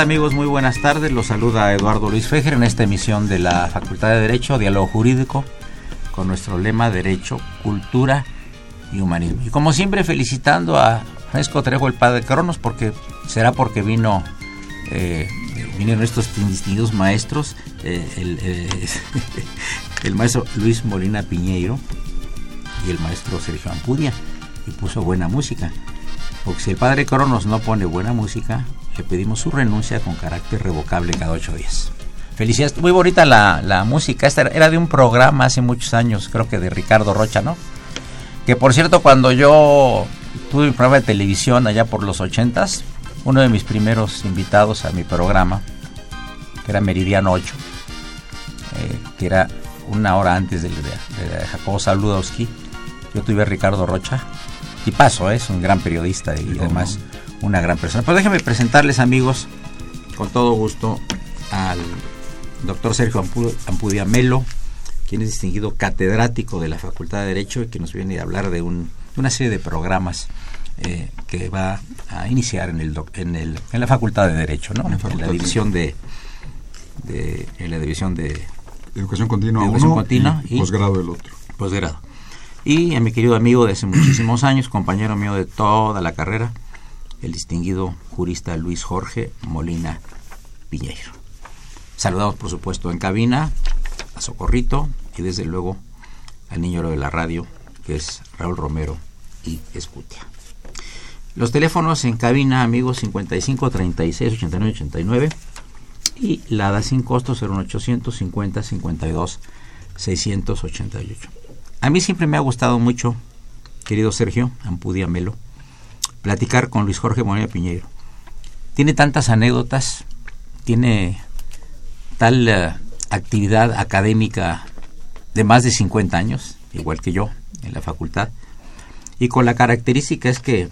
Amigos? Muy buenas tardes. Los saluda Eduardo Luis Fejer en esta emisión de la Facultad de Derecho, Diálogo Jurídico, con nuestro lema Derecho, Cultura y Humanismo. Y como siempre felicitando a Francisco Trejo, el padre Cronos, porque será porque vino, eh, vinieron estos distinguidos maestros, eh, el, eh, el maestro Luis Molina Piñeiro y el maestro Sergio Ampudia, y puso buena música. Porque si el padre Cronos no pone buena música, le pedimos su renuncia con carácter revocable cada ocho días. Felicidades, muy bonita la, música, esta era de un programa hace muchos años, creo que de Ricardo Rocha, ¿no? Que por cierto, cuando yo tuve un programa de televisión allá por los ochentas, uno de mis primeros invitados a mi programa, que era Meridiano 8, eh, que era una hora antes de, de, Jacobo Saludowski, yo tuve a Ricardo Rocha, y paso, ¿eh? es un gran periodista y además una gran persona. Pero déjenme presentarles, amigos, con todo gusto, al doctor Sergio Ampudia Melo, quien es distinguido catedrático de la Facultad de Derecho y que nos viene a hablar de una serie de programas eh, que va a iniciar en, el, en, el, en la Facultad de Derecho, ¿no? En, la división de, en la división de Educación Continua uno y, posgrado del otro. Posgrado. Y a mi querido amigo de hace muchísimos años, compañero mío de toda la carrera, el distinguido jurista Luis Jorge Molina Piñeiro. Saludamos, por supuesto, en cabina a Socorrito y desde luego al niño de la radio, que es Raúl Romero y Escutia. Los teléfonos en cabina, amigos, 55 36 89 89 y la da sin costo 01800 50 52 688. A mí siempre me ha gustado mucho, querido Sergio Ampudia Melo, platicar con Luis Jorge Molina Piñeiro. Tiene tantas anécdotas, tiene tal eh, actividad académica de más de 50 años, igual que yo, en la facultad, y con la característica es que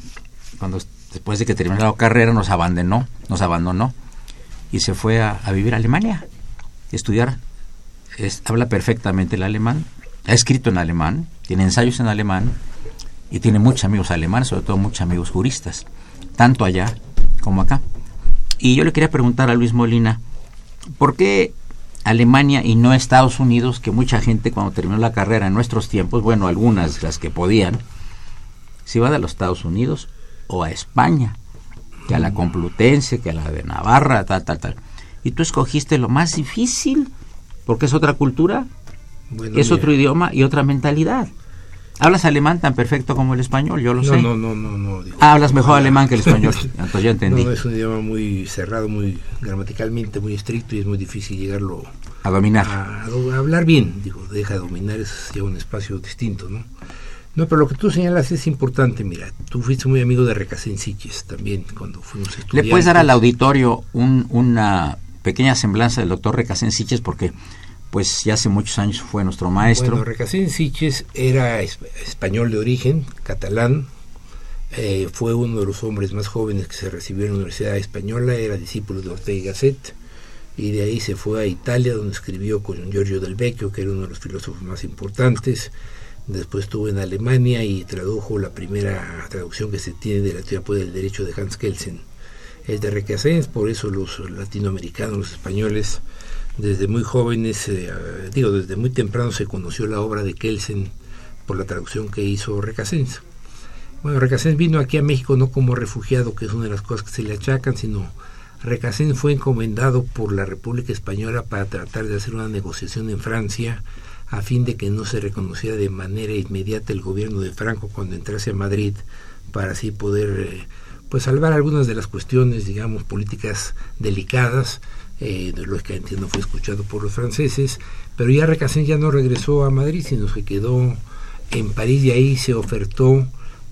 cuando después de que terminó la carrera nos abandonó, nos abandonó y se fue a, vivir a Alemania, estudiar. habla perfectamente el alemán, ha escrito en alemán, tiene ensayos en alemán y tiene muchos amigos alemanes, sobre todo muchos amigos juristas, tanto allá como acá. Y yo le quería preguntar a Luis Molina, ¿por qué Alemania y no Estados Unidos, que mucha gente cuando terminó la carrera en nuestros tiempos, bueno, algunas las que podían, se iban a los Estados Unidos o a España, que a la Complutense, que a la de Navarra, tal, tal, tal. Y tú escogiste lo más difícil, porque es otra cultura, es otro idioma y otra mentalidad. ¿Hablas alemán tan perfecto como el español? Yo lo sé. No, no, no, no. ah, hablas mejor alemán que el español. Entonces ya entendí. No, es un idioma muy cerrado, muy gramaticalmente muy estricto y es muy difícil llegarlo a dominar. A, hablar bien. Digo, deja de dominar, es ya un espacio distinto, ¿no? No, pero lo que tú señalas es importante. Mira, tú fuiste muy amigo de Recasensiches también cuando fuimos estudiantes. ¿Le puedes dar al auditorio un, una pequeña semblanza del doctor Recasensiches? Porque pues ya hace muchos años fue nuestro maestro. Bueno, Recasén Siches era español de origen, catalán, eh, fue uno de los hombres más jóvenes que se recibió en la Universidad Española, era discípulo de Ortega y Gasset, y de ahí se fue a Italia, donde escribió con Giorgio del Vecchio, que era uno de los filósofos más importantes. Después estuvo en Alemania y tradujo la primera traducción que se tiene de la teoría del derecho de Hans Kelsen. Es de Recasens, por eso los latinoamericanos, los españoles, desde muy jóvenes, eh, digo, desde muy temprano se conoció la obra de Kelsen por la traducción que hizo Recasens. Bueno, Recasens vino aquí a México no como refugiado, que es una de las cosas que se le achacan, sino Recasens fue encomendado por la República Española para tratar de hacer una negociación en Francia a fin de que no se reconociera de manera inmediata el gobierno de Franco cuando entrase a Madrid para así poder eh, pues salvar algunas de las cuestiones digamos políticas delicadas eh, que entiendo fue escuchado por los franceses, pero ya Recasén ya no regresó a Madrid, sino que quedó en París y ahí se ofertó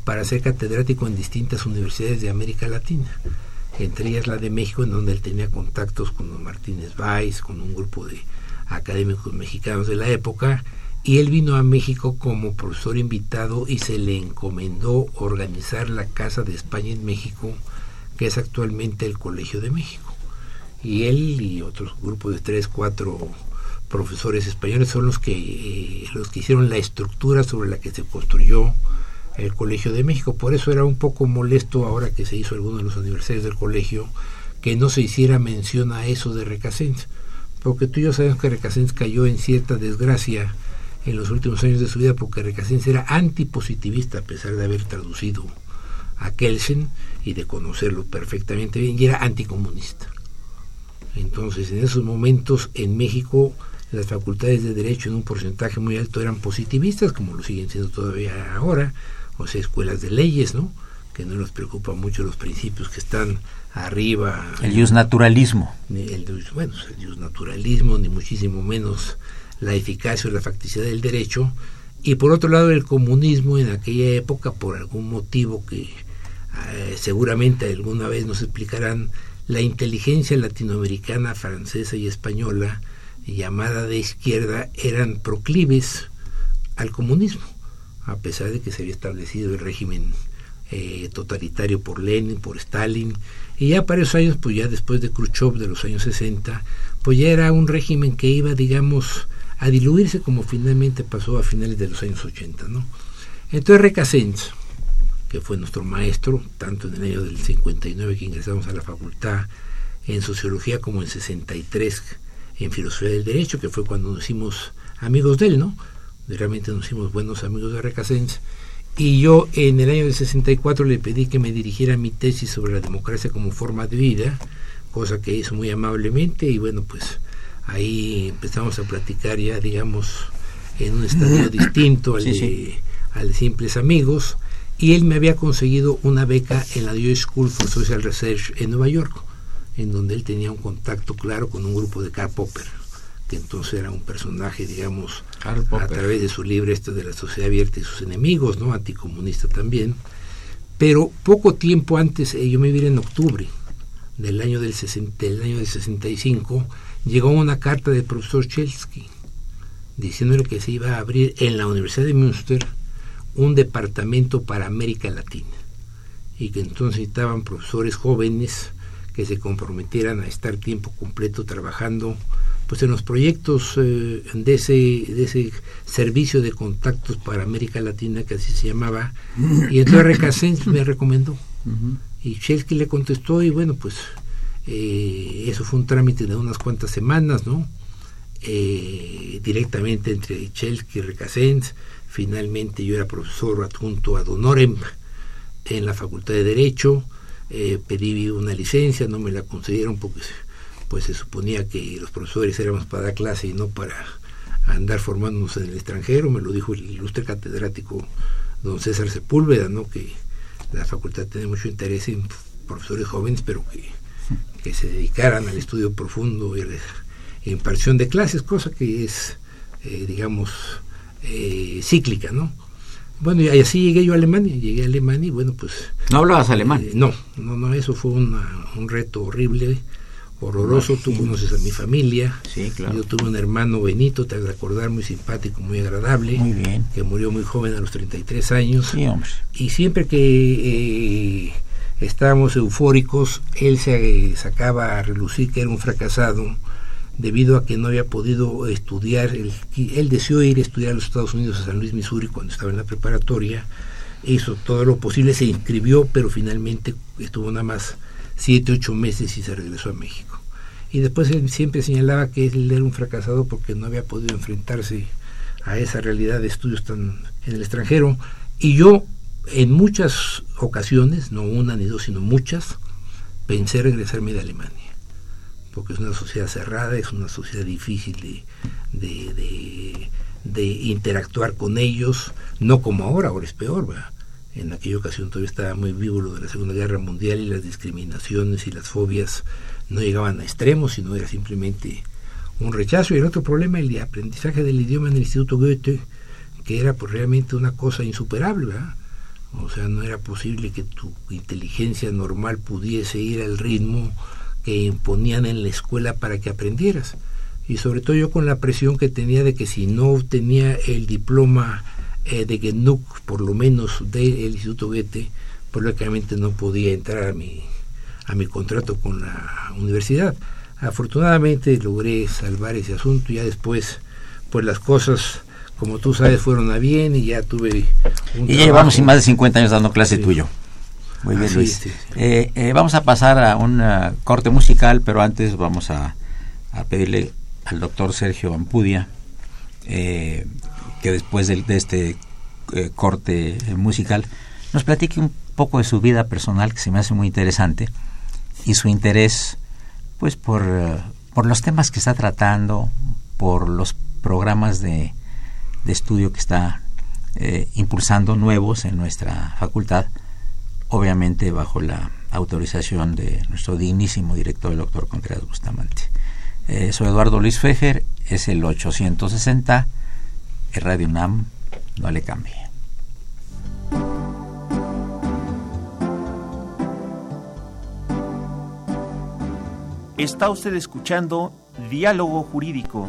para ser catedrático en distintas universidades de América Latina, entre ellas la de México, en donde él tenía contactos con los Martínez Valls, con un grupo de académicos mexicanos de la época, y él vino a México como profesor invitado y se le encomendó organizar la Casa de España en México, que es actualmente el Colegio de México y él y otros grupos de tres, cuatro profesores españoles son los que, eh, los que hicieron la estructura sobre la que se construyó el Colegio de México. Por eso era un poco molesto ahora que se hizo alguno de los aniversarios del colegio que no se hiciera mención a eso de Recasens, porque tú y yo sabemos que Recasens cayó en cierta desgracia en los últimos años de su vida porque Recasens era antipositivista a pesar de haber traducido a Kelsen y de conocerlo perfectamente bien y era anticomunista. Entonces, en esos momentos en México las facultades de derecho en un porcentaje muy alto eran positivistas, como lo siguen siendo todavía ahora, o sea, escuelas de leyes, ¿no? Que no nos preocupa mucho los principios que están arriba. El naturalismo. El, bueno, el naturalismo, ni muchísimo menos la eficacia o la facticidad del derecho. Y por otro lado, el comunismo en aquella época, por algún motivo que eh, seguramente alguna vez nos explicarán, la inteligencia latinoamericana, francesa y española, llamada de izquierda, eran proclives al comunismo, a pesar de que se había establecido el régimen eh, totalitario por Lenin, por Stalin, y ya para esos años, pues ya después de Khrushchev de los años 60, pues ya era un régimen que iba, digamos, a diluirse como finalmente pasó a finales de los años 80, ¿no? Entonces Recasens, que fue nuestro maestro, tanto en el año del 59 que ingresamos a la facultad en sociología como en 63 en filosofía del derecho, que fue cuando nos hicimos amigos de él, ¿no? Realmente nos hicimos buenos amigos de Recasens. Y yo en el año del 64 le pedí que me dirigiera mi tesis sobre la democracia como forma de vida, cosa que hizo muy amablemente y bueno, pues ahí empezamos a platicar ya, digamos, en un estadio distinto al, De, al de simples amigos y él me había conseguido una beca en la Jewish School for Social Research en Nueva York, en donde él tenía un contacto claro con un grupo de Karl Popper, que entonces era un personaje, digamos, a través de su libro este de la sociedad abierta y sus enemigos, ¿no? Anticomunista también. Pero poco tiempo antes, eh, yo me vi en octubre del año del, 60, del año del 65, llegó una carta del profesor Chelsky diciéndole que se iba a abrir en la Universidad de Münster un departamento para América Latina y que entonces necesitaban profesores jóvenes que se comprometieran a estar tiempo completo trabajando pues en los proyectos eh, de ese de ese servicio de contactos para América Latina que así se llamaba y entonces Recasens me recomendó. Y Chelsky le contestó y bueno pues eh, eso fue un trámite de unas cuantas semanas no eh, directamente entre Chelsky y Recasens finalmente yo era profesor adjunto a Donorem en la Facultad de Derecho. Pedí una licencia no me la concedieron porque pues se suponía que los profesores éramos para dar clase y no para andar formándonos en el extranjero, me lo dijo el ilustre catedrático don César Sepúlveda, ¿no? que la facultad tiene mucho interés en profesores jóvenes, pero que, que se dedicaran al estudio profundo y a la impartición de clases, cosa que es, eh, digamos, eh, cíclica, ¿no? Bueno, y así llegué yo a Alemania, llegué a Alemania y bueno, pues... ¿No hablabas alemán? Eh, no, no, no, eso fue un reto horrible horroroso. Tú conoces a mi familia. Sí, claro. Yo tuve un hermano Benito, te has de recordar, muy simpático, muy agradable. Muy bien. Que murió muy joven a los 33 años. Sí, hombre. Y siempre que eh, estábamos eufóricos, él se sacaba a relucir que era un fracasado debido a que no había podido estudiar. Él, él deseó ir a estudiar a los Estados Unidos, a San Luis, Missouri, cuando estaba en la preparatoria. Hizo todo lo posible, se inscribió, pero finalmente estuvo nada más siete, ocho meses y se regresó a México. Y después él siempre señalaba que él era un fracasado porque no había podido enfrentarse a esa realidad de estudios tan en el extranjero. Y yo, en muchas ocasiones, no una ni dos, sino muchas, pensé regresarme de Alemania. Porque es una sociedad cerrada, es una sociedad difícil de, de, de, de interactuar con ellos, no como ahora, ahora es peor, ¿verdad? en aquella ocasión todavía estaba muy vivo lo de la Segunda Guerra Mundial y las discriminaciones y las fobias no llegaban a extremos, sino era simplemente un rechazo. Y el otro problema, el de aprendizaje del idioma en el Instituto Goethe, que era pues, realmente una cosa insuperable. ¿verdad? O sea, no era posible que tu inteligencia normal pudiese ir al ritmo que imponían en la escuela para que aprendieras. Y sobre todo yo con la presión que tenía de que si no obtenía el diploma eh, de que NUC, por lo menos del Instituto Goethe, pues lógicamente no podía entrar a mi, a mi contrato con la universidad. Afortunadamente logré salvar ese asunto y ya después, pues las cosas, como tú sabes, fueron a bien y ya tuve un Y ya llevamos más de 50 años dando clase tuyo. Muy bien, Luis. Eh, eh, vamos a pasar a un corte musical, pero antes vamos a, a pedirle al doctor Sergio Ampudia eh, que después de, este eh, corte musical nos platique un poco de su vida personal, que se me hace muy interesante, y su interés pues por, eh, por los temas que está tratando, por los programas de, de estudio que está eh, impulsando nuevos en nuestra facultad, obviamente bajo la autorización de nuestro dignísimo director, el doctor Contreras Bustamante. soy Eduardo Luis Fejer, es el 860 el Radio UNAM no le cambie. Está usted escuchando Diálogo Jurídico,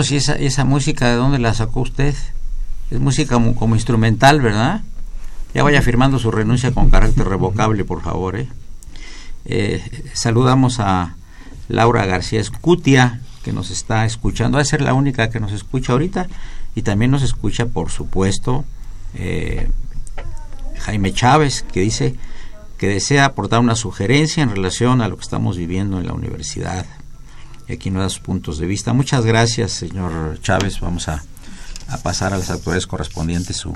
Cronos, ¿y esa, esa música de dónde la sacó usted? Es música como instrumental, ¿verdad? Ya vaya firmando su renuncia con carácter revocable, por favor. ¿eh? Eh, saludamos a Laura García Escutia, que nos está escuchando. Va a ser la única que nos escucha ahorita. Y también nos escucha, por supuesto, eh, Jaime Chávez, que dice que desea aportar una sugerencia en relación a lo que estamos viviendo en la universidad. Y aquí sus puntos de vista. Muchas gracias, señor Chávez. Vamos a, a pasar a las autoridades correspondientes su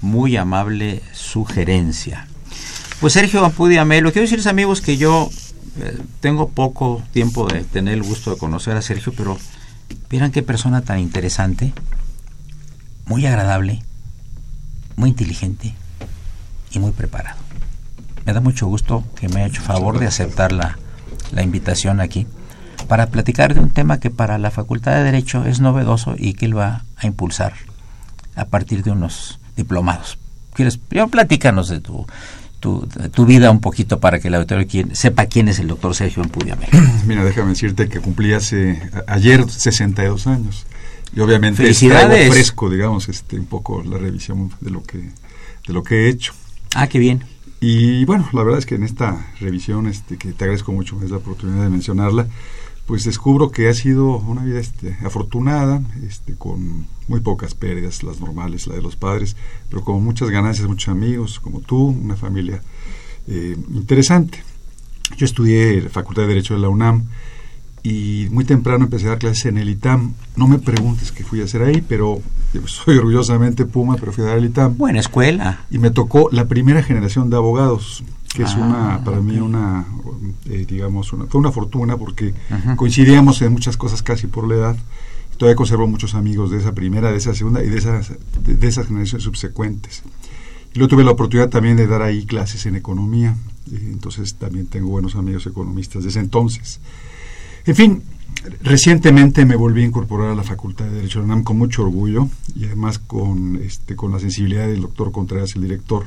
muy amable sugerencia. Pues Sergio Ampudia Melo, quiero decirles amigos que yo eh, tengo poco tiempo de tener el gusto de conocer a Sergio, pero vieran qué persona tan interesante, muy agradable, muy inteligente y muy preparado. Me da mucho gusto que me haya hecho favor de aceptar la, la invitación aquí para platicar de un tema que para la Facultad de Derecho es novedoso y que él va a impulsar a partir de unos diplomados. ¿Quieres? Primero platícanos de tu, tu, de tu vida un poquito para que el auditorio quien- sepa quién es el doctor Sergio Empudiamel. Mira, déjame decirte que cumplí hace ayer 62 años. Y obviamente traigo fresco, digamos, este un poco la revisión de lo que de lo que he hecho. Ah, qué bien. Y bueno, la verdad es que en esta revisión, este, que te agradezco mucho es la oportunidad de mencionarla, pues descubro que ha sido una vida este, afortunada, este, con muy pocas pérdidas, las normales, la de los padres, pero con muchas ganancias, muchos amigos, como tú, una familia eh, interesante. Yo estudié Facultad de Derecho de la UNAM y muy temprano empecé a dar clases en el ITAM. No me preguntes qué fui a hacer ahí, pero soy orgullosamente Puma, pero fui a dar el ITAM Buena escuela. y me tocó la primera generación de abogados que es Ah, una para mí ok. una eh, digamos una, fue una fortuna porque coincidíamos en muchas cosas casi por la edad. Todavía conservo muchos amigos de esa primera de esa segunda y de esas de, de esas generaciones subsecuentes. Y luego tuve la oportunidad también de dar ahí clases en economía. Eh, entonces también tengo buenos amigos economistas desde entonces. En fin, recientemente me volví a incorporar a la Facultad de Derecho de la UNAM con mucho orgullo y además con, este, con la sensibilidad del doctor Contreras, el director.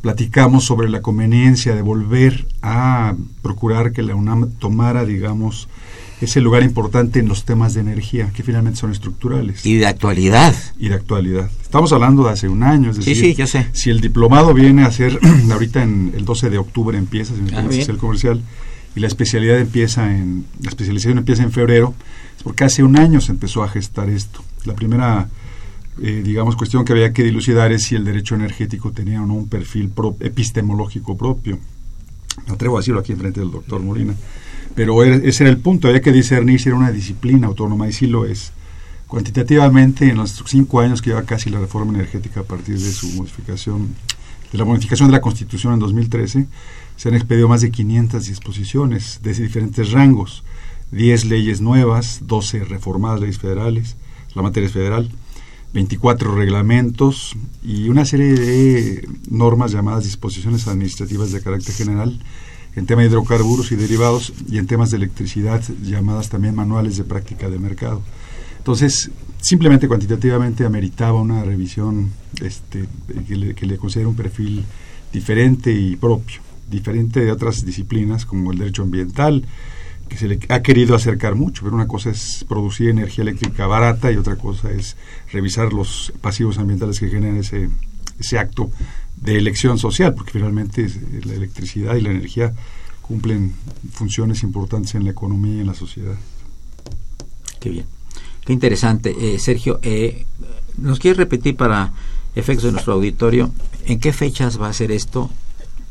Platicamos sobre la conveniencia de volver a procurar que la UNAM tomara, digamos, ese lugar importante en los temas de energía, que finalmente son estructurales Y de actualidad. y de actualidad. Estamos hablando de hace un año, es Sí, decir, sí, yo sé. si el diplomado viene a ser, ahorita en el 12 de octubre empieza, si me Ah, el comercial, y la especialidad empieza en, la especialización empieza en febrero, es porque hace un año se empezó a gestar esto. La primera, eh, digamos, cuestión que había que dilucidar es si el derecho energético tenía o no un perfil epistemológico propio. Me atrevo a decirlo aquí en frente del doctor Molina. Pero ese era el punto, había que discernir si era una disciplina autónoma y sí lo es. Cuantitativamente, en los cinco años que lleva casi la reforma energética a partir de su modificación, de la modificación de la Constitución en 2013, se han expedido más de 500 disposiciones de diferentes rangos, 10 leyes nuevas, 12 reformadas leyes federales, la materia es federal, 24 reglamentos y una serie de normas llamadas disposiciones administrativas de carácter general en tema de hidrocarburos y derivados y en temas de electricidad llamadas también manuales de práctica de mercado. Entonces, simplemente cuantitativamente ameritaba una revisión este, que, le, que le considera un perfil diferente y propio, diferente de otras disciplinas como el derecho ambiental, que se le ha querido acercar mucho, pero una cosa es producir energía eléctrica barata y otra cosa es revisar los pasivos ambientales que generan ese, ese acto de elección social, porque finalmente eh, la electricidad y la energía cumplen funciones importantes en la economía y en la sociedad. Qué bien. Qué interesante. Eh, Sergio, eh, ¿nos quieres repetir para efectos de nuestro auditorio en qué fechas va a ser esto,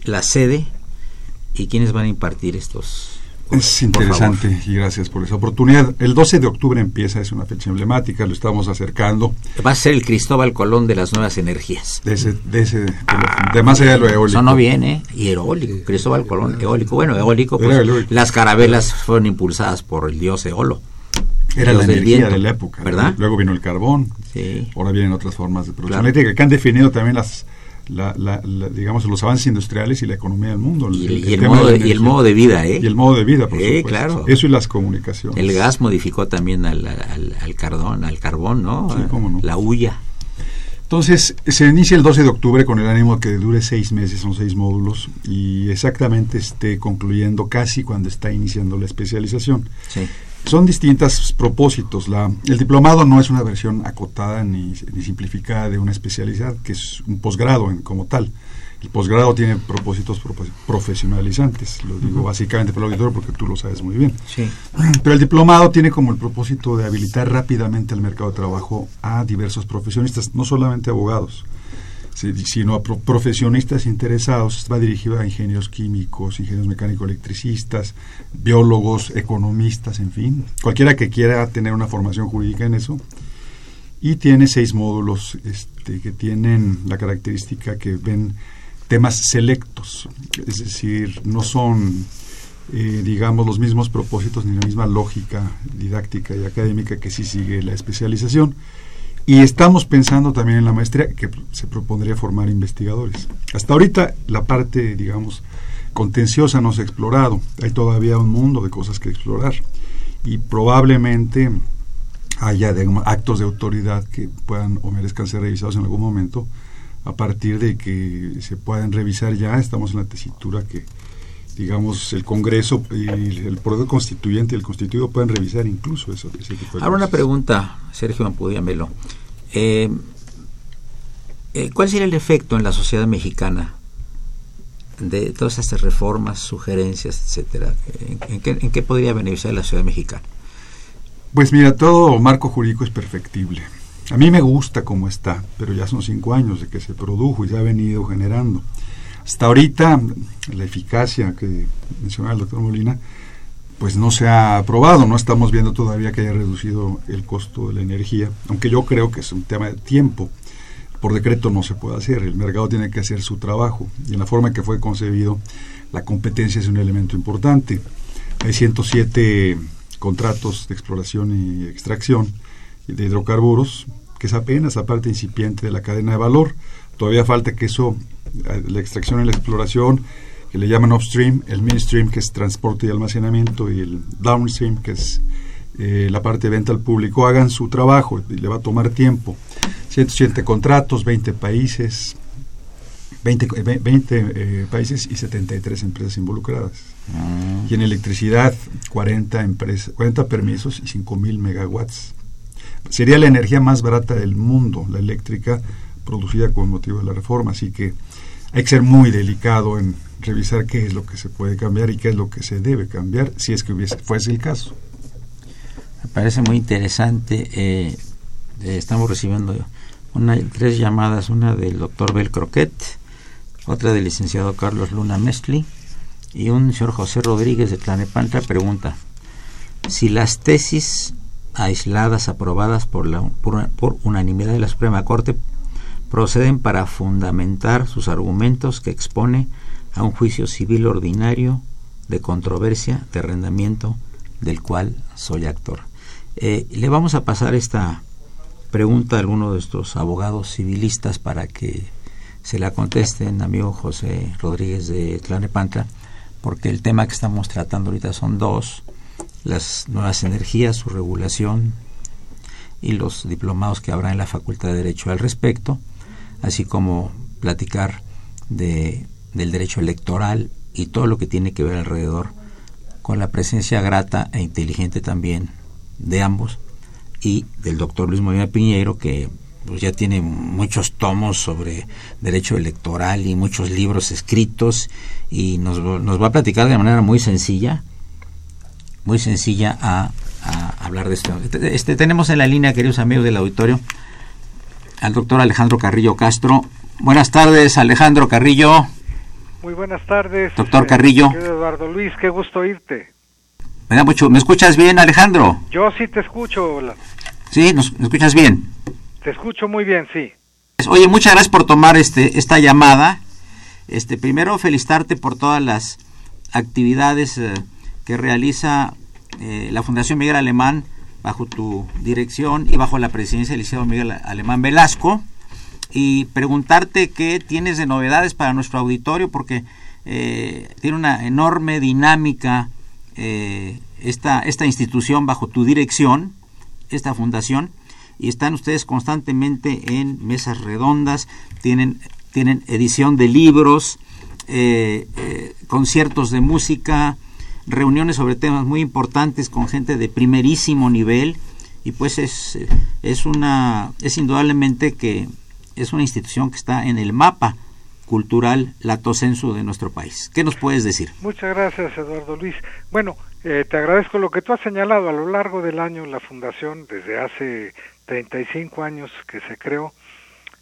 la sede y quiénes van a impartir estos? Es interesante y gracias por esa oportunidad. El 12 de octubre empieza, es una fecha emblemática, lo estamos acercando. Va a ser el Cristóbal Colón de las nuevas energías. De, ese, de, ese, de, más allá de lo eólico. Eso no viene. Y eólico, Cristóbal Colón, eólico. Bueno, eólico, pues eólico. las carabelas fueron impulsadas por el dios Eolo. Era la energía viento, de la época. ¿verdad? Luego vino el carbón. Sí. Ahora vienen otras formas de producción Claro. eléctrica que han definido también las, la, la- la- digamos, los avances industriales y la economía del mundo. Y el, y el tema modo, de, y el modo de vida, ¿eh? Y el modo de vida, por Sí, supuesto. claro. Eso y las comunicaciones. El gas modificó también al, al, al cardón, al carbón, ¿no? Sí, cómo no. La hulla. Entonces, se inicia el 12 de octubre con el ánimo que dure seis meses, son seis módulos, y exactamente esté concluyendo casi cuando está iniciando la especialización. Sí. Son distintos propósitos. La, el diplomado no es una versión acotada ni, ni simplificada de una especialidad, que es un posgrado como tal. El posgrado tiene propósitos profesionalizantes, lo digo básicamente por el auditorio porque tú lo sabes muy bien. Sí. Pero el diplomado tiene como el propósito de habilitar rápidamente al mercado de trabajo a diversos profesionistas, no solamente abogados, sino a profesionistas interesados. Va dirigido a ingenieros químicos, ingenieros mecánico-electricistas, biólogos, economistas, en fin, cualquiera que quiera tener una formación jurídica en eso. Y tiene seis módulos este, que tienen la característica que ven temas selectos, es decir, no son, eh, digamos, los mismos propósitos ni la misma lógica didáctica y académica que sí sigue la especialización. Y estamos pensando también en la maestría que se propondría formar investigadores. Hasta ahorita la parte, digamos, contenciosa no se ha explorado. Hay todavía un mundo de cosas que explorar. Y probablemente haya actos de autoridad que puedan o merezcan ser revisados en algún momento a partir de que se puedan revisar ya, estamos en la tesitura que, digamos, el Congreso y el Poder Constituyente y el Constituido pueden revisar incluso eso. Ahora una pregunta, Sergio Ampudíamelo. Eh, eh, ¿Cuál sería el efecto en la sociedad mexicana de todas estas reformas, sugerencias, etcétera? ¿En, qué, ¿En, qué, podría beneficiar la sociedad mexicana? Pues mira, todo marco jurídico es perfectible. A mí me gusta cómo está, pero ya son cinco años de que se produjo y se ha venido generando. Hasta ahorita, la eficacia que mencionaba el doctor Molina, pues no se ha aprobado, no estamos viendo todavía que haya reducido el costo de la energía, aunque yo creo que es un tema de tiempo. Por decreto no se puede hacer, el mercado tiene que hacer su trabajo y en la forma en que fue concebido, la competencia es un elemento importante. Hay 107 contratos de exploración y extracción de hidrocarburos, que es apenas la parte incipiente de la cadena de valor. Todavía falta que eso, la extracción y la exploración, que le llaman upstream, el midstream, que es transporte y almacenamiento, y el downstream, que es eh, la parte de venta al público, hagan su trabajo y le va a tomar tiempo. 107 contratos, 20 países, 20, 20 eh, países y 73 empresas involucradas. Ah. Y en electricidad, 40, empresas, 40 permisos y 5.000 megawatts. Sería la energía más barata del mundo, la eléctrica, producida con motivo de la reforma. Así que hay que ser muy delicado en revisar qué es lo que se puede cambiar y qué es lo que se debe cambiar, si es que hubiese, fuese el caso. Me parece muy interesante. Eh, eh, estamos recibiendo tres llamadas, una del doctor Bel Croquet, otra del licenciado Carlos Luna Mestli y un señor José Rodríguez de Tlanepantla pregunta si las tesis aisladas aprobadas por, la, por, unanimidad de la Suprema Corte proceden para fundamentar sus argumentos que expone a un juicio civil ordinario de controversia de arrendamiento del cual soy actor. Eh, le vamos a pasar esta pregunta a alguno de estos abogados civilistas para que se la contesten, amigo José Rodríguez de Tlanepantla, porque el tema que estamos tratando ahorita son dos las nuevas energías, su regulación y los diplomados que habrá en la Facultad de Derecho al respecto, así como platicar de, del derecho electoral y todo lo que tiene que ver alrededor con la presencia grata e inteligente también de ambos y del doctor Luis Molina Piñeiro que pues, ya tiene muchos tomos sobre derecho electoral y muchos libros escritos y nos, nos va a platicar de manera muy sencilla muy sencilla a, hablar de esto. Este, este, tenemos en la línea, queridos amigos del auditorio, al doctor Alejandro Carrillo Castro. Buenas tardes, Alejandro Carrillo. Muy buenas tardes. Doctor Carrillo. Eduardo Luis, qué gusto oírte. Me da mucho. ¿Me escuchas bien, Alejandro? Yo sí te escucho. Sí, ¿nos, ¿me escuchas bien? Te escucho muy bien, sí. Oye, muchas gracias por tomar este esta llamada. Este, primero felicitarte por todas las actividades eh, que realiza eh, la Fundación Miguel Alemán bajo tu dirección y bajo la presidencia del Liceo Miguel Alemán Velasco y preguntarte qué tienes de novedades para nuestro auditorio porque eh, tiene una enorme dinámica eh, esta, esta institución bajo tu dirección, esta fundación, y están ustedes constantemente en mesas redondas, tienen, tienen edición de libros, conciertos de música, reuniones sobre temas muy importantes con gente de primerísimo nivel y pues es, es una es indudablemente que es una institución que está en el mapa cultural latocenso de nuestro país. ¿Qué nos puedes decir? Muchas gracias, Eduardo Luis. Bueno, eh, te agradezco lo que tú has señalado. A lo largo del año, la Fundación, desde hace 35 años que se creó,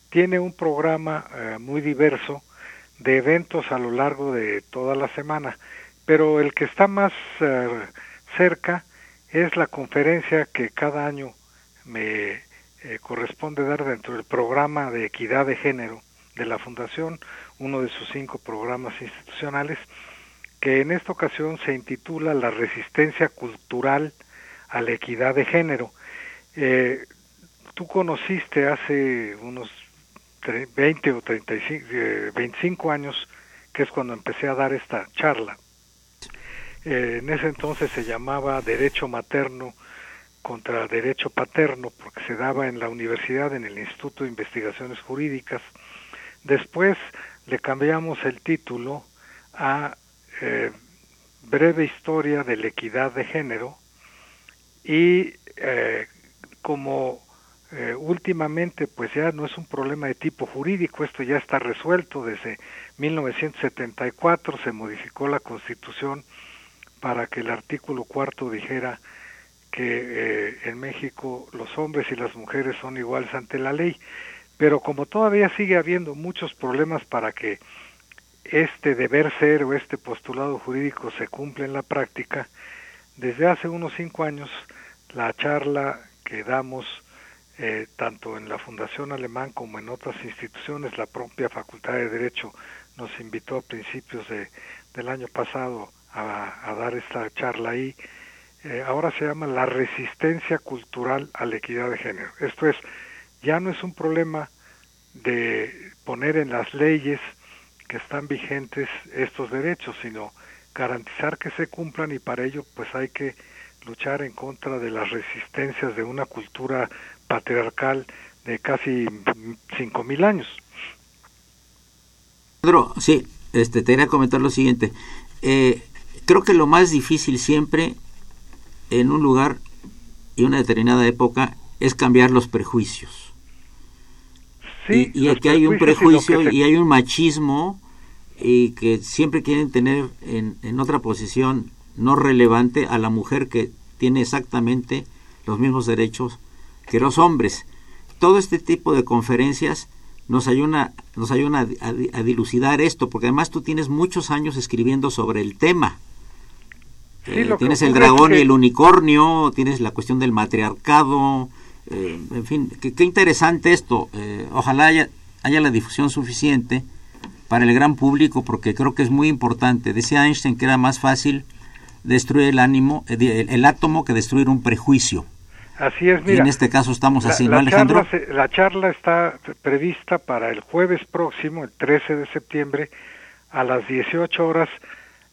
tiene un programa eh, muy diverso de eventos a lo largo de toda la semana, pero el que está más eh, cerca es la conferencia que cada año me corresponde dar dentro del programa de equidad de género de la Fundación, uno de sus cinco programas institucionales, que en esta ocasión se intitula La resistencia cultural a la equidad de género. Eh, tú conociste hace unos 20 o 35, 25 eh, años, que es cuando empecé a dar esta charla. Eh, en ese entonces se llamaba Derecho Materno contra Derecho Paterno, porque se daba en la universidad, en el Instituto de Investigaciones Jurídicas. Después le cambiamos el título a eh, breve historia de la equidad de género y eh, como últimamente pues ya no es un problema de tipo jurídico, esto ya está resuelto desde 1974 se modificó la constitución para que el artículo cuarto dijera que en México los hombres y las mujeres son iguales ante la ley, pero como todavía sigue habiendo muchos problemas para que este deber ser o este postulado jurídico se cumple en la práctica, desde hace unos cinco años la charla que damos eh, tanto en la Fundación Alemán como en otras instituciones, la propia Facultad de Derecho nos invitó a principios de, del año pasado a, dar esta charla ahí, eh, ahora se llama la resistencia cultural a la equidad de género. Esto es, ya no es un problema de poner en las leyes que están vigentes estos derechos, sino garantizar que se cumplan y para ello pues hay que luchar en contra de las resistencias de una cultura patriarcal de casi cinco mil años. Pedro, sí, este, te quería comentar lo siguiente. Eh, creo que lo más difícil siempre en un lugar y una determinada época es cambiar los prejuicios y, aquí hay un prejuicio y, hay un machismo y que siempre quieren tener en, en otra posición no relevante a la mujer que tiene exactamente los mismos derechos que los hombres. Todo este tipo de conferencias nos ayuda, nos ayuda a, dilucidar esto, porque además tú tienes muchos años escribiendo sobre el tema. Eh, tienes el dragón y el unicornio, tienes la cuestión del matriarcado, eh, en fin, qué interesante esto. Eh, ojalá haya, haya la difusión suficiente para el gran público porque creo que es muy importante. Decía Einstein que era más fácil destruir el ánimo, el, átomo que destruir un prejuicio. Así es, mira. Y en este caso estamos así, ¿no, Alejandro? la charla está prevista para el jueves próximo, el 13 de septiembre, a las 18 horas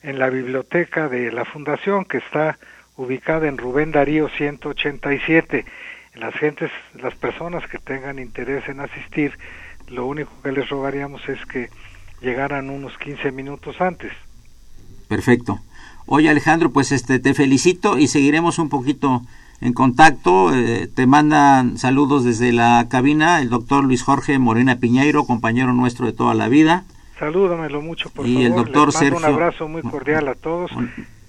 en la biblioteca de la Fundación, que está ubicada en Rubén Darío 187 las gentes, las personas que tengan interés en asistir, lo único que les rogaríamos es que llegaran unos 15 minutos antes. Perfecto. Oye Alejandro, pues este te felicito y seguiremos un poquito en contacto. Eh, te mandan saludos desde la cabina el doctor Luis Jorge Morena Piñeiro, compañero nuestro de toda la vida. Salúdamelo mucho, por y favor. el doctor Les mando un abrazo muy cordial a todos.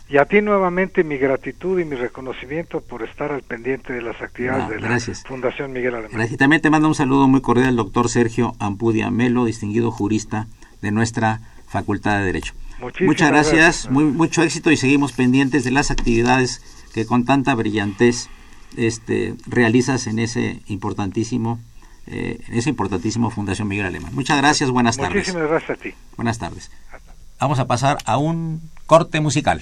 Y a ti nuevamente mi gratitud y mi reconocimiento por estar al pendiente de las actividades de la Fundación Miguel Alemán. Gracias. También te mando un saludo muy cordial al doctor Sergio Ampudia Melo, distinguido jurista de nuestra Facultad de Derecho. Muchas gracias, Muy, mucho éxito y seguimos pendientes de las actividades que con tanta brillantez este, realizas en ese importantísimo eh, esa importantísimo Fundación Miguel Alemán. Muchas gracias, buenas tardes. Muchísimas gracias a ti. Buenas tardes. Vamos a pasar a un corte musical.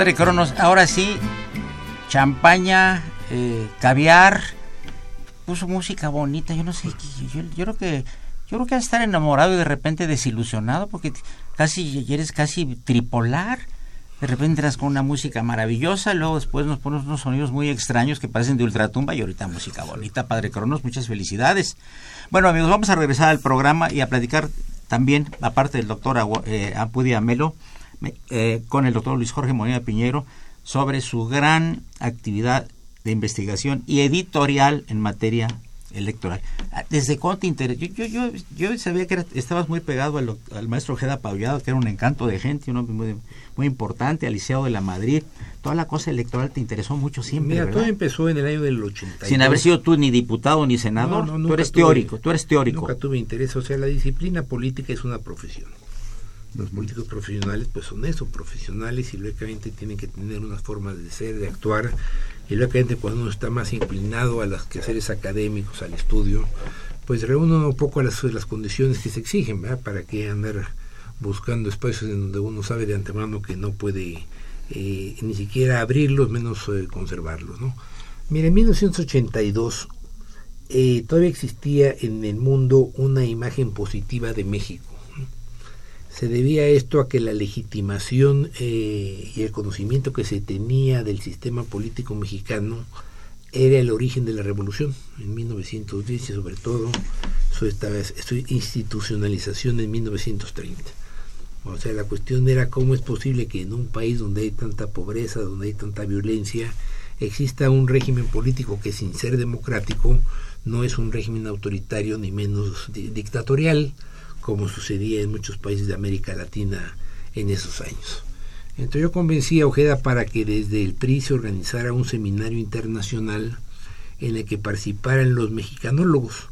Padre Cronos, ahora sí, champaña, eh, caviar, puso música bonita, yo no sé, yo, creo que yo creo que a estar enamorado y de repente desilusionado porque casi eres casi tripolar. De repente entras con una música maravillosa, luego después nos pones unos sonidos muy extraños que parecen de ultratumba y ahorita música bonita. Padre Cronos, muchas felicidades. Bueno amigos, vamos a regresar al programa y a platicar también, aparte del doctor eh, Apudia Amelo, eh, con el doctor Luis Jorge Molina Piñero sobre su gran actividad de investigación y editorial en materia electoral. Ah, ¿Desde cuándo te interesa? Yo, yo, yo, sabía que estabas muy pegado al, maestro Ojeda Paullado, que era un encanto de gente, un hombre muy, muy importante, aliciado de la Madrid. Toda la cosa electoral te interesó mucho siempre. Mira, todo empezó en el año del 82. Sin haber sido tú ni diputado ni senador, tú eres teórico, tú eres teórico. Nunca tuve interés, o sea, la disciplina política es una profesión. Los políticos profesionales pues son eso, profesionales y lógicamente tienen que tener unas formas de ser, de actuar y lógicamente cuando uno está más inclinado a los quehaceres académicos, al estudio, pues reúne un poco las, las condiciones que se exigen, ¿verdad? Para que andar buscando espacios en donde uno sabe de antemano que no puede eh, ni siquiera abrirlos, menos eh, conservarlos, ¿no? Mira, en 1982 eh, todavía existía en el mundo una imagen positiva de México se debía esto a que la legitimación eh, y el conocimiento que se tenía del sistema político mexicano era el origen de la revolución en 1910 y sobre todo su, su institucionalización en 1930. O sea, la cuestión era cómo es posible que en un país donde hay tanta pobreza, donde hay tanta violencia, exista un régimen político que sin ser democrático no es un régimen autoritario ni menos dictatorial, como sucedía en muchos países de América Latina en esos años. Entonces yo convencí a Ojeda para que desde el PRI se organizara un seminario internacional en el que participaran los mexicanólogos.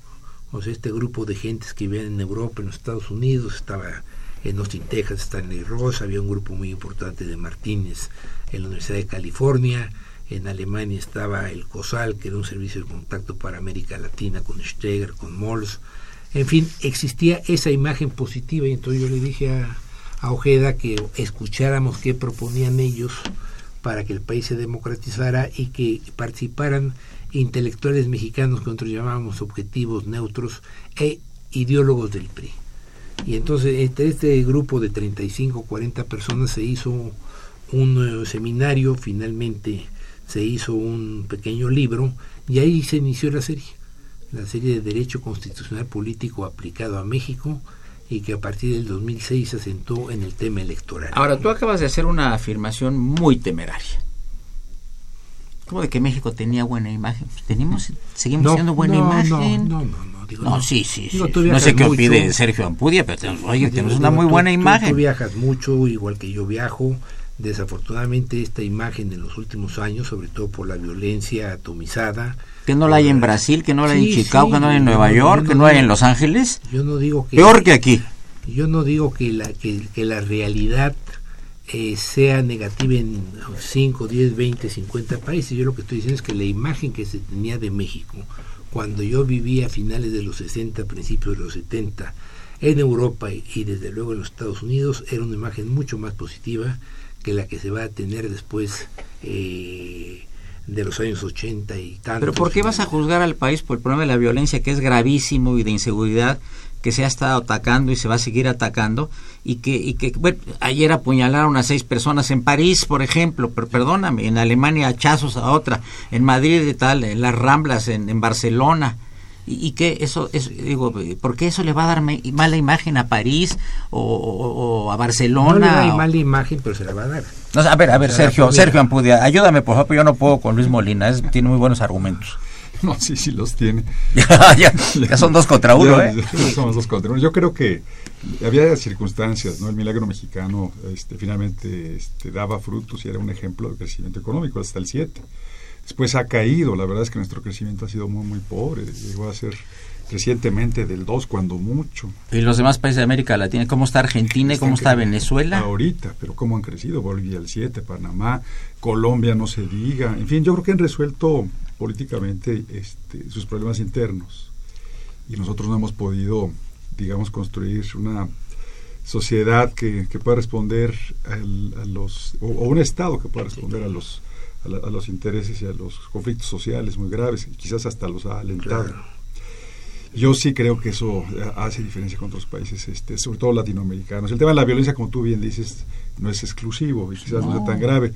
O sea, este grupo de gentes que vivían en Europa, en los Estados Unidos, estaba en Austin, Texas, Stanley Ross, había un grupo muy importante de Martínez en la Universidad de California, en Alemania estaba el COSAL, que era un servicio de contacto para América Latina con Steger, con Mols. En fin, existía esa imagen positiva y entonces yo le dije a, Ojeda que escucháramos qué proponían ellos para que el país se democratizara y que participaran intelectuales mexicanos que nosotros llamábamos objetivos neutros e ideólogos del PRI. Y entonces entre este grupo de 35 40 personas se hizo un eh, seminario, finalmente se hizo un pequeño libro y ahí se inició la serie, la serie de Derecho Constitucional Político aplicado a México y que a partir del 2006 se asentó en el tema electoral. Ahora, tú acabas de hacer una afirmación muy temeraria. ¿Cómo de que México tenía buena imagen? Tenemos, seguimos No, siendo buena no, imagen. No, no, no, no, digo, No, no. sí, sí, Digo, sí. tú No sé qué opine Sergio Ampudia, pero tenemos, oye, Digo, tenemos digo, una muy tú- buena tú- imagen. Tú viajas mucho, igual que yo viajo. Desafortunadamente esta imagen en los últimos años, sobre todo por la violencia atomizada. Que no la hay en Brasil, que no la hay Sí, en Chicago, sí, que no la hay en Nueva York, yo que no hay digo- en Los Ángeles. Yo no digo que... Peor que aquí. Yo no digo que la, que, que la realidad eh, sea negativa en 5, 10, 20, 50 países. Yo lo que estoy diciendo es que la imagen que se tenía de México cuando yo vivía a finales de los 60, principios de los 70, en Europa y, y desde luego en los Estados Unidos, era una imagen mucho más positiva que la que se va a tener después eh, de los años 80 y tantos. Pero ¿por qué vas a juzgar al país por el problema de la violencia que es gravísimo y de inseguridad que se ha estado atacando y se va a seguir atacando y que, y que bueno, ayer apuñalaron a seis personas en París, por ejemplo, pero perdóname, en Alemania hachazos a otra, en Madrid y tal, en las Ramblas, en, en Barcelona. Y, y que eso, es, digo, ¿por qué eso le va a dar ma- mala imagen a París o, o- o a No Barcelona? le da o- mala imagen, pero se la va a dar. No, a ver, a ver, Sergio, Sergio Ampudia, ayúdame por favor, yo no puedo con Luis Molina, es- tiene muy buenos argumentos. No, sí, sí los tiene. ya, ya, ya son dos contra uno, Ya, ¿eh? ya somos dos contra uno. Yo creo que había circunstancias, ¿no? El milagro mexicano este, finalmente este, daba frutos y era un ejemplo de crecimiento económico hasta el 7. Después ha caído, la verdad es que nuestro crecimiento ha sido muy, muy pobre. Llegó a ser recientemente del 2 cuando mucho. Y los demás países de América Latina, ¿cómo está Argentina y cómo está Venezuela? Ahorita, pero cómo han crecido, Bolivia el 7, Panamá, Colombia no se diga. En fin, yo creo que han resuelto políticamente este, sus problemas internos. Y nosotros no hemos podido, digamos, construir una sociedad que, que pueda responder al- a los, o, o un Estado que pueda responder a los, a, la- a los intereses y a los conflictos sociales muy graves, quizás hasta los ha alentado. Claro. Yo sí creo que eso eh, hace diferencia con otros países, este, sobre todo latinoamericanos. El tema de la violencia, como tú bien dices, no es exclusivo y quizás no, sea tan grave,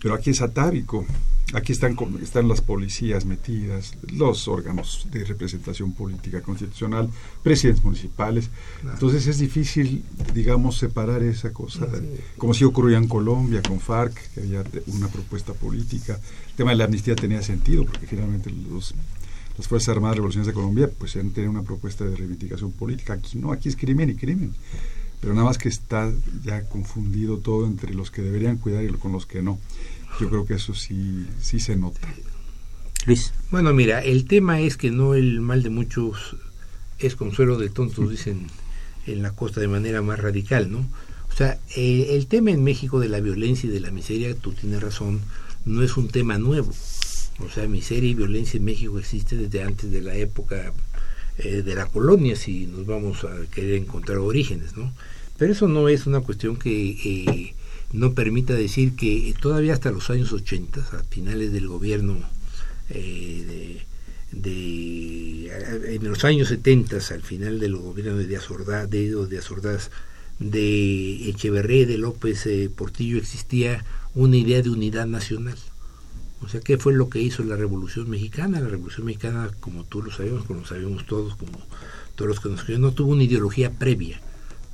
pero aquí es atávico. Aquí están, están las policías metidas, los órganos de representación política constitucional, presidentes municipales. Entonces es difícil, digamos, separar esa cosa, como si ocurría en Colombia con FARC, que había una propuesta política. El tema de la amnistía tenía sentido, porque finalmente los las Fuerzas Armadas Revolucionarias de Colombia pues han tenido una propuesta de reivindicación política. Aquí no, aquí es crimen y crimen. Pero nada más que está ya confundido todo entre los que deberían cuidar y con los que no. Yo creo que eso sí, sí se nota. Luis. Bueno, mira, el tema es que no el mal de muchos es consuelo de tontos, dicen en la costa de manera más radical, ¿no? O sea, eh, el tema en México de la violencia y de la miseria, tú tienes razón, no es un tema nuevo. O sea, miseria y violencia en México existe desde antes de la época eh, de la colonia, si nos vamos a querer encontrar orígenes, ¿no? Pero eso no es una cuestión que eh, no permita decir que todavía hasta los años 80, a finales del gobierno eh, de, de- en los años 70, al final del gobierno de Díaz Ordaz, de, de de Echeverría, de López eh, Portillo, existía una idea de unidad nacional. O sea, ¿qué fue lo que hizo la Revolución Mexicana? La Revolución Mexicana, como tú lo sabemos, como lo sabemos todos, como todos los que nos escuchan, no tuvo una ideología previa.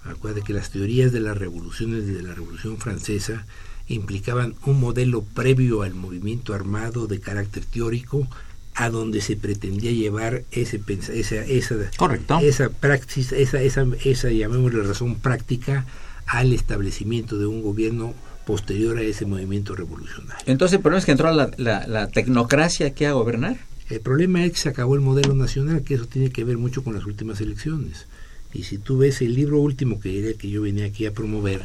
Acuérdate que las teorías de las revoluciones de la Revolución Francesa implicaban un modelo previo al movimiento armado de carácter teórico a donde se pretendía llevar ese esa esa Correcto. esa praxis esa esa esa llamémosle razón práctica al establecimiento de un gobierno posterior a ese movimiento revolucionario. Entonces el problema es que entró la, la, la tecnocracia aquí a gobernar. El problema es que se acabó el modelo nacional, que eso tiene que ver mucho con las últimas elecciones. Y si tú ves el libro último que que yo venía aquí a promover,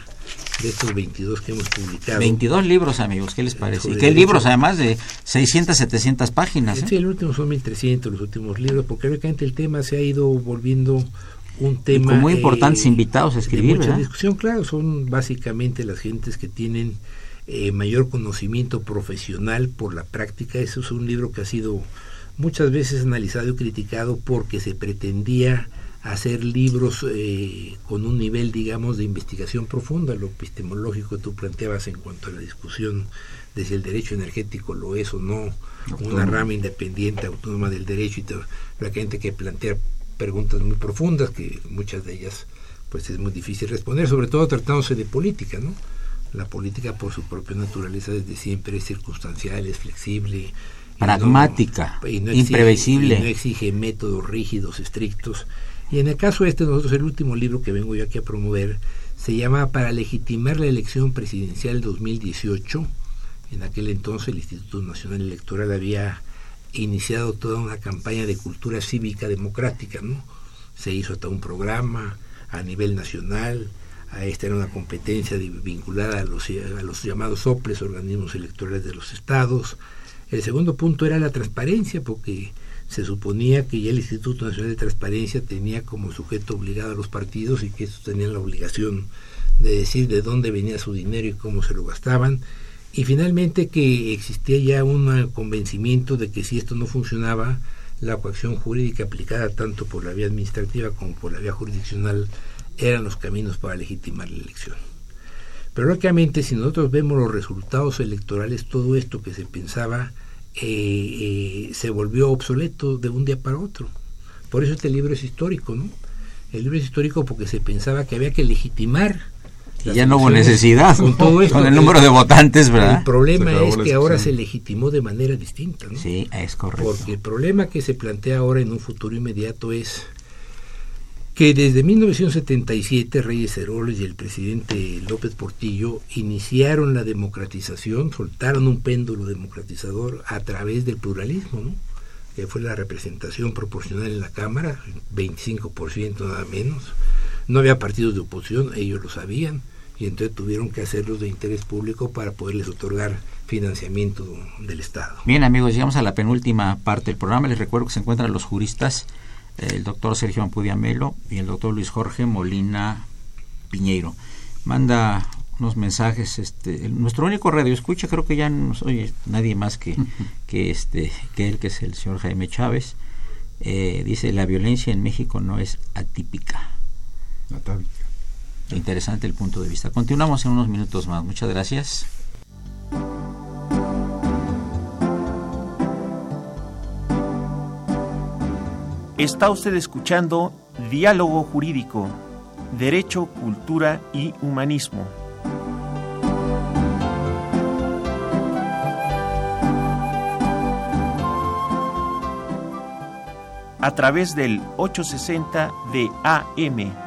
de estos 22 que hemos publicado. 22 libros, amigos, ¿qué les parece? Y qué libros, además de 600, 700 páginas. Sí, ¿eh? el último son 1300, los últimos libros, porque realmente el tema se ha ido volviendo un tema... muy importantes eh, invitados a escribir, mucha discusión, claro, son básicamente las gentes que tienen eh, mayor conocimiento profesional por la práctica. Eso es un libro que ha sido muchas veces analizado y criticado porque se pretendía hacer libros eh, con un nivel, digamos, de investigación profunda, lo epistemológico que tú planteabas en cuanto a la discusión de si el derecho energético lo es o no, una rama independiente, autónoma del derecho, y la gente que plantea preguntas muy profundas, que muchas de ellas pues es muy difícil responder, sobre todo tratándose de política, ¿no? La política por su propia naturaleza desde siempre es circunstancial, es flexible, pragmática, imprevisible. no exige métodos rígidos, estrictos, y en el caso este, nosotros el último libro que vengo yo aquí a promover se llama Para legitimar la elección presidencial 2018. En aquel entonces el Instituto Nacional Electoral había iniciado toda una campaña de cultura cívica democrática, ¿no? Se hizo hasta un programa a nivel nacional, esta era una competencia vinculada a los, a los llamados OPLES, organismos electorales de los estados. El segundo punto era la transparencia, porque se suponía que ya el Instituto Nacional de Transparencia tenía como sujeto obligado a los partidos y que estos tenían la obligación de decir de dónde venía su dinero y cómo se lo gastaban. Y finalmente que existía ya un convencimiento de que si esto no funcionaba, la coacción jurídica aplicada tanto por la vía administrativa como por la vía jurisdiccional eran los caminos para legitimar la elección. Pero lógicamente si nosotros vemos los resultados electorales, todo esto que se pensaba eh, eh, se volvió obsoleto de un día para otro. Por eso este libro es histórico, ¿no? El libro es histórico porque se pensaba que había que legitimar. Y ya no hubo necesidad con, todo esto, con el número de votantes, ¿verdad? El problema es que ahora se legitimó de manera distinta, ¿no? Sí, es correcto. Porque el problema que se plantea ahora en un futuro inmediato es que desde 1977 Reyes Heroles y el presidente López Portillo iniciaron la democratización, soltaron un péndulo democratizador a través del pluralismo, ¿no? que fue la representación proporcional en la Cámara, 25% nada menos. No había partidos de oposición, ellos lo sabían, y entonces tuvieron que hacerlos de interés público para poderles otorgar financiamiento del Estado. Bien amigos, llegamos a la penúltima parte del programa. Les recuerdo que se encuentran los juristas el doctor Sergio Ampudia Melo y el doctor Luis Jorge Molina Piñeiro. Manda unos mensajes, este, nuestro único radio escucha, creo que ya no oye nadie más que, que este, que él, que es el señor Jaime Chávez, eh, dice la violencia en México no es atípica. Atávica. Interesante el punto de vista. Continuamos en unos minutos más. Muchas gracias. Está usted escuchando Diálogo Jurídico, Derecho, Cultura y Humanismo. A través del 860 de AM.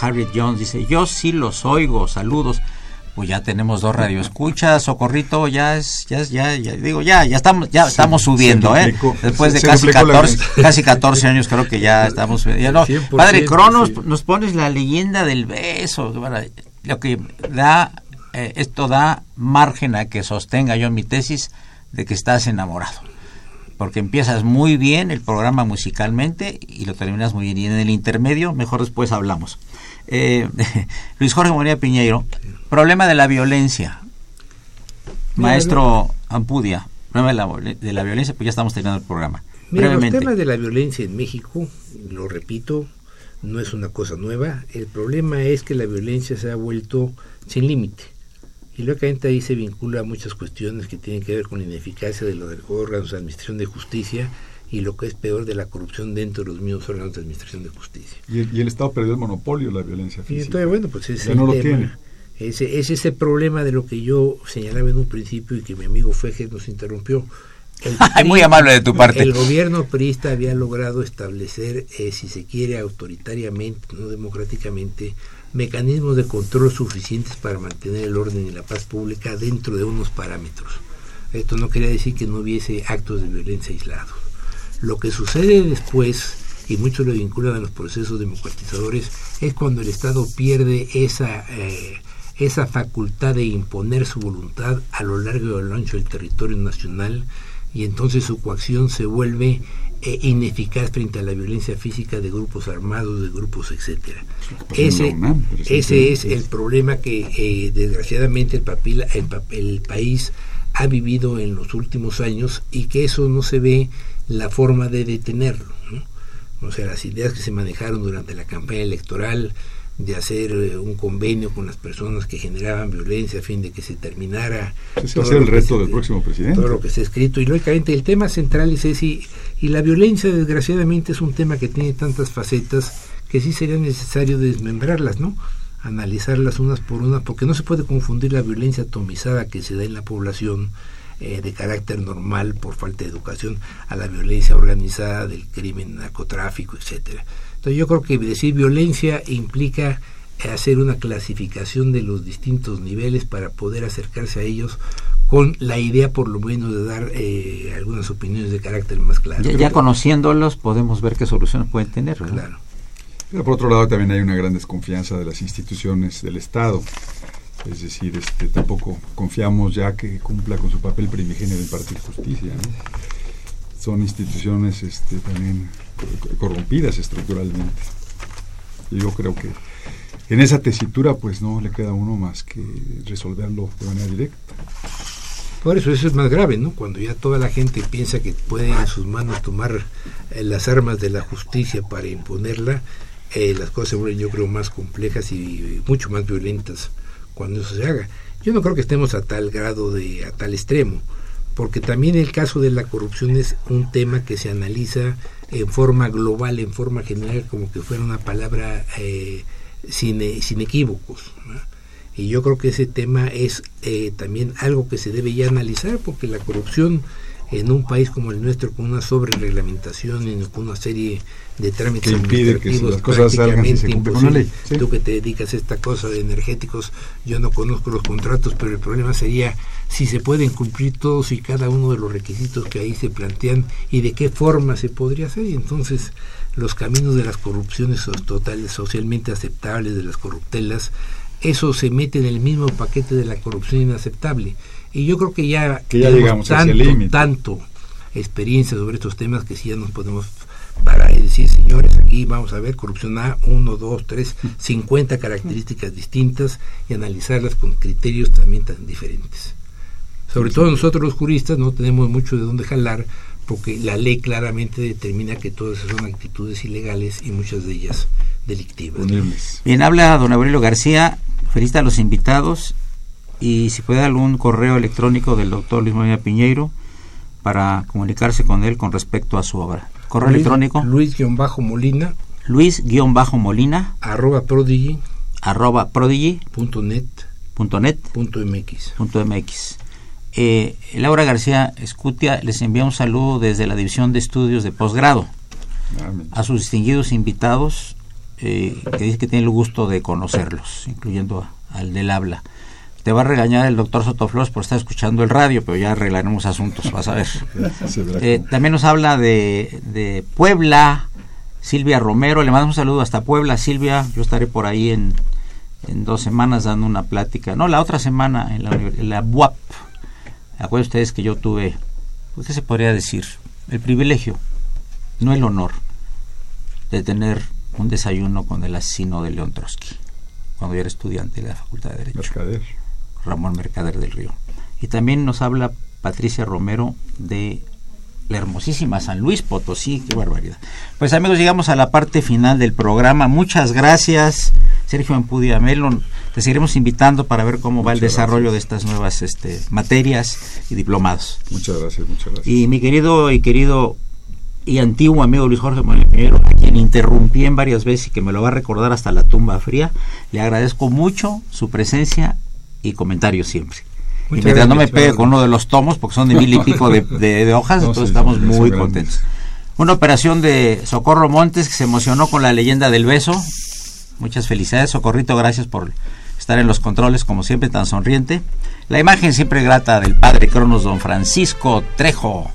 Harriet Jones, dice, yo sí los oigo, saludos. Pues ya tenemos dos radioescuchas, Socorrito, ya es, ya es, ya, ya digo, ya, ya estamos, ya estamos subiendo, ¿eh? Después de casi 14, casi 14 años creo que ya estamos, ya no. Padre Cronos, nos pones la leyenda del beso, lo que da, eh, esto da margen a que sostenga yo mi tesis de que estás enamorado porque empiezas muy bien el programa musicalmente y lo terminas muy bien. Y en el intermedio, mejor después hablamos. Eh, Luis Jorge Moría Piñeiro, problema de la violencia. Maestro Ampudia, problema de la, violencia, pues ya estamos terminando el programa. Mira, el tema de la violencia en México, lo repito, no es una cosa nueva. El problema es que la violencia se ha vuelto sin límite y lógicamente ahí se vincula a muchas cuestiones que tienen que ver con la ineficacia de los órganos de administración de justicia y lo que es peor de la corrupción dentro de los mismos órganos de administración de justicia. Y el, Estado perdió el monopolio de la violencia física. Y entonces, bueno, pues ese no Lo tiene. Ese, es ese problema de lo que yo señalaba en un principio y que mi amigo Feje nos interrumpió. El Muy amable de tu parte. El gobierno priista había logrado establecer, eh, si se quiere, autoritariamente, no democráticamente, mecanismos de control suficientes para mantener el orden y la paz pública dentro de unos parámetros. Esto no quería decir que no hubiese actos de violencia aislados. Lo que sucede después, y muchos lo vinculan a los procesos democratizadores, es cuando el Estado pierde esa, eh, esa facultad de imponer su voluntad a lo largo y a lo ancho del territorio nacional y entonces su coacción se vuelve eh, ineficaz frente a la violencia física de grupos armados, de grupos, etcétera. Ese, ese es el problema que eh, desgraciadamente el, papel, el, país ha vivido en los últimos años y que eso no se ve la forma de detenerlo. O sea, las ideas que se manejaron durante la campaña electoral, de hacer eh, un convenio con las personas que generaban violencia a fin de que se terminara. Ese va a ser el reto del próximo presidente. Todo lo que está escrito. Y lógicamente el tema central es ese. Y la violencia, desgraciadamente, es un tema que tiene tantas facetas que sí sería necesario desmembrarlas, ¿no? Analizarlas unas por unas, porque no se puede confundir la violencia atomizada que se da en la población eh, de carácter normal por falta de educación a la violencia organizada del crimen, narcotráfico, etcétera. Entonces yo creo que decir violencia implica hacer una clasificación de los distintos niveles para poder acercarse a ellos con la idea por lo menos de dar eh, algunas opiniones de carácter más claro. Ya, conociéndolos podemos ver qué soluciones pueden tener. Claro. Pero por otro lado también hay una gran desconfianza de las instituciones del Estado. Es decir, este, tampoco confiamos ya que cumpla con su papel primigenio de impartir justicia. Son instituciones este, también corrompidas estructuralmente. Yo creo que en esa tesitura pues no le queda uno más que resolverlo de manera directa. Por eso eso es más grave, ¿no? Cuando ya toda la gente piensa que puede en sus manos tomar eh, las armas de la justicia para imponerla, eh, las cosas se vuelven yo creo más complejas y mucho más violentas cuando eso se haga. Yo no creo que estemos a tal grado de a tal extremo, porque también el caso de la corrupción es un tema que se analiza en forma global, en forma general, como que fuera una palabra eh, sin, sin equívocos. Y yo creo que ese tema es eh, también algo que se debe ya analizar, porque la corrupción en un país como el nuestro, con una sobrereglamentación y con una serie de trámites administrativos que prácticamente imposible. Tú que te dedicas a esta cosa de energéticos, yo no conozco los contratos, pero el problema sería si se pueden cumplir todos y cada uno de los requisitos que ahí se plantean y de qué forma se podría hacer. Y entonces los caminos de las corrupciones totales, socialmente aceptables, de las corruptelas, eso se mete en el mismo paquete de la corrupción inaceptable. Y yo creo que ya, que ya llegamos tanto, tanto experiencia sobre estos temas que si ya nos podemos para decir, señores, aquí vamos a ver corrupción A, 1, 2, 3, 50 características distintas y analizarlas con criterios también tan diferentes. Sobre todo nosotros los juristas no tenemos mucho de dónde jalar porque la ley claramente determina que todas esas son actitudes ilegales y muchas de ellas delictivas. Bien, habla don Aurelio García, felicita a los invitados y si puede algún correo electrónico del doctor Luis Molina Piñeiro para comunicarse con él con respecto a su obra. Correo electrónico. Luis-Molina. Luis-Molina. Arroba prodigy. Arroba prodigy. Punto net. Punto net. Punto mx. Punto mx. Eh, Laura García Escutia les envía un saludo desde la División de Estudios de Posgrado. a sus distinguidos invitados, eh, que dice que tiene el gusto de conocerlos, incluyendo al del habla. Te va a regañar el doctor Sotoflores por estar escuchando el radio, pero ya arreglaremos asuntos, vas a ver. Eh, también nos habla de, de Puebla, Silvia Romero, le mandamos un saludo hasta Puebla, Silvia, yo estaré por ahí en, en dos semanas dando una plática, no, la otra semana en la, en la BUAP. Acuérdense ustedes que yo tuve, pues, ¿qué se podría decir? El privilegio, no el honor, de tener un desayuno con el asesino de León Trotsky, cuando yo era estudiante de la Facultad de Derecho. Mercader. Ramón Mercader del Río. Y también nos habla Patricia Romero de la hermosísima San Luis Potosí, qué barbaridad. Pues amigos, llegamos a la parte final del programa. Muchas gracias, Sergio Ampudia Melon. Te seguiremos invitando para ver cómo va el desarrollo de estas nuevas este, materias y diplomados. Muchas gracias, muchas gracias. Y mi querido y querido y antiguo amigo Luis Jorge Molero, a quien interrumpí en varias veces y que me lo va a recordar hasta la tumba fría, le agradezco mucho su presencia y comentarios siempre. y Muchas mientras no me pegue con uno de los tomos, porque son de mil y pico de, de- de hojas, No, entonces estamos muy grandes. contentos. Una operación de Socorro Montes que se emocionó con la leyenda del beso. Muchas felicidades, Socorrito, gracias por estar en los controles, como siempre, tan sonriente. La imagen siempre grata del padre Cronos, don Francisco Trejo.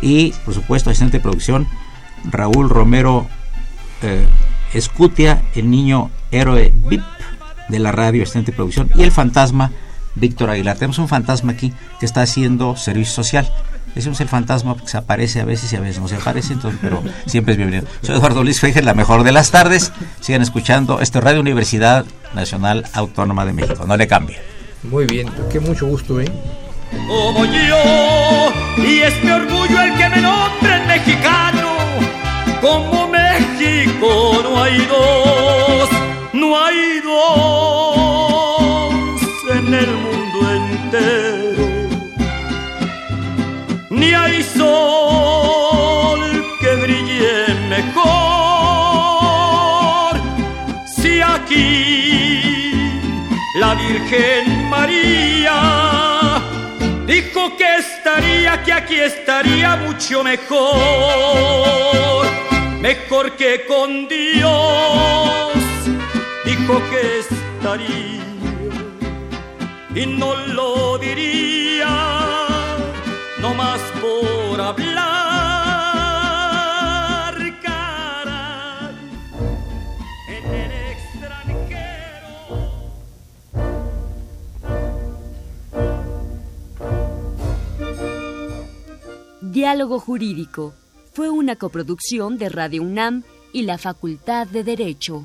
Y, por supuesto, asistente de producción, Raúl Romero eh, Escutia, el niño héroe VIP de la radio, asistente de producción, y el fantasma Víctor Aguilar. Tenemos un fantasma aquí que está haciendo servicio social. Decimos el fantasma porque se aparece a veces y a veces no se aparece, entonces, pero siempre es bienvenido. Soy Eduardo Luis Fejer, la mejor de las tardes. Sigan escuchando este Radio Universidad Nacional Autónoma de México. No le cambie. Muy bien, qué mucho gusto, ¿eh? como yo y es mi orgullo el que me nombren mexicano como México no hay dos no hay dos en el mundo entero. Ni hay sol que brille mejor. Si aquí la Virgen María dijo que estaría, que aquí estaría mucho mejor, mejor que con Dios, estaría y no lo diría, no más por hablar, caray, en el extranjero. Diálogo Jurídico fue una coproducción de Radio UNAM y la Facultad de Derecho.